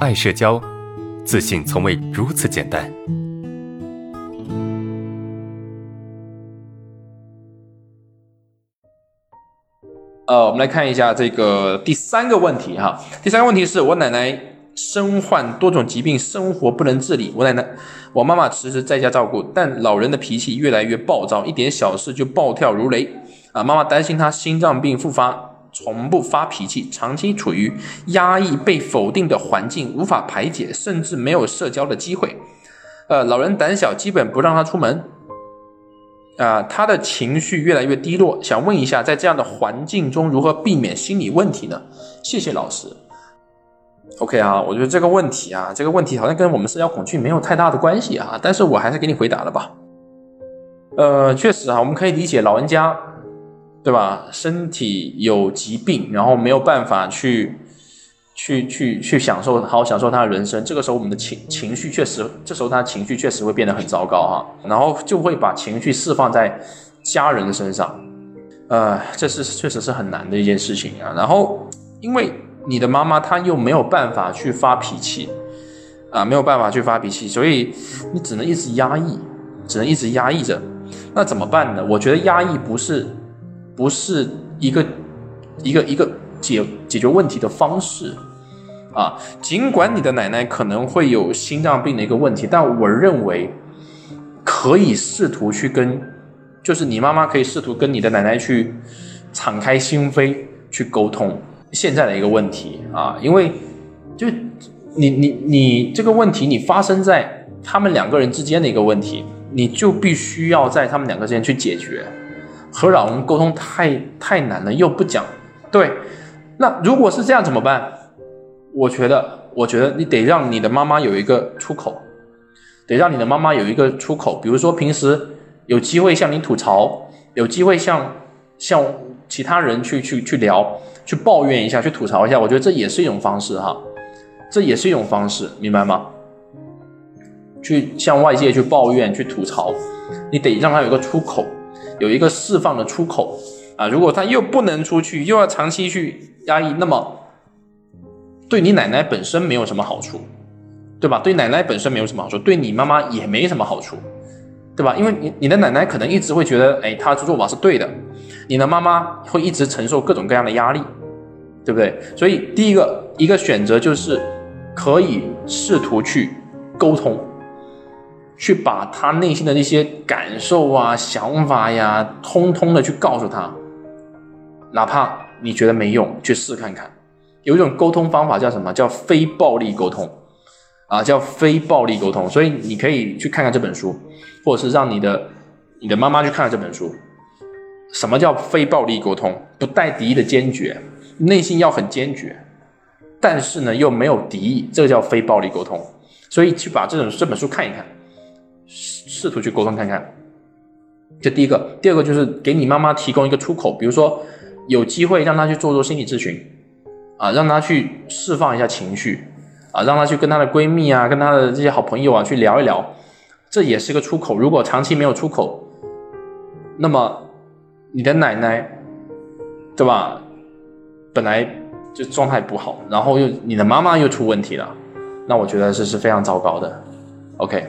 爱社交，自信从未如此简单。呃，我们来看一下这个第三个问题哈。第三个问题是我奶奶身患多种疾病，生活不能自理。我奶奶，我妈妈迟迟在家照顾，但老人的脾气越来越暴躁，一点小事就暴跳如雷。啊，妈妈担心她心脏病复发，从不发脾气，长期处于压抑、被否定的环境，无法排解，甚至没有社交的机会。呃，老人胆小，基本不让他出门。啊，他的情绪越来越低落，想问一下，在这样的环境中如何避免心理问题呢？谢谢老师。OK 啊，我觉得这个问题啊，这个问题好像跟我们社交恐惧没有太大的关系啊，但是我还是给你回答了吧。呃，确实啊，我们可以理解老人家，对吧？身体有疾病，然后没有办法去。去去去享受，好好享受他的人生。这个时候，我们的情情绪确实，这时候他情绪确实会变得很糟糕哈。然后就会把情绪释放在家人身上，呃，这是确实是很难的一件事情啊。然后，因为你的妈妈她又没有办法去发脾气啊，没有办法去发脾气，所以你只能一直压抑，只能一直压抑着。那怎么办呢？我觉得压抑不是不是一个一个一个解解决问题的方式。啊，尽管你的奶奶可能会有心脏病的一个问题，但我认为可以试图去跟，就是你妈妈可以试图跟你的奶奶去敞开心扉去沟通现在的一个问题啊，因为就你你你这个问题你发生在他们两个人之间的一个问题，你就必须要在他们两个之间去解决，和老人沟通太太难了，又不讲对，那如果是这样怎么办？我觉得，我觉得你得让你的妈妈有一个出口，得让你的妈妈有一个出口。比如说，平时有机会向你吐槽，有机会向向其他人去去去聊，去抱怨一下，去吐槽一下。我觉得这也是一种方式哈，这也是一种方式，明白吗？去向外界去抱怨、去吐槽，你得让他有一个出口，有一个释放的出口啊。如果他又不能出去，又要长期去压抑，那么。对你奶奶本身没有什么好处，对吧？对奶奶本身没有什么好处，对你妈妈也没什么好处，对吧？因为你你的奶奶可能一直会觉得，哎，她的做法是对的，你的妈妈会一直承受各种各样的压力，对不对？所以第一个一个选择就是可以试图去沟通，去把他内心的那些感受啊、想法呀，通通的去告诉他，哪怕你觉得没用，去试看看。有一种沟通方法叫什么？叫非暴力沟通，啊，叫非暴力沟通。所以你可以去看看这本书，或者是让你的你的妈妈去看看这本书。什么叫非暴力沟通？不带敌意的坚决，内心要很坚决，但是呢又没有敌意，这个叫非暴力沟通。所以去把这种这本书看一看，试试图去沟通看看。这第一个，第二个就是给你妈妈提供一个出口，比如说有机会让她去做做心理咨询。啊，让她去释放一下情绪，啊，让她去跟她的闺蜜啊，跟她的这些好朋友啊去聊一聊，这也是个出口。如果长期没有出口，那么你的奶奶，对吧？本来就状态不好，然后又你的妈妈又出问题了，那我觉得这是非常糟糕的。OK。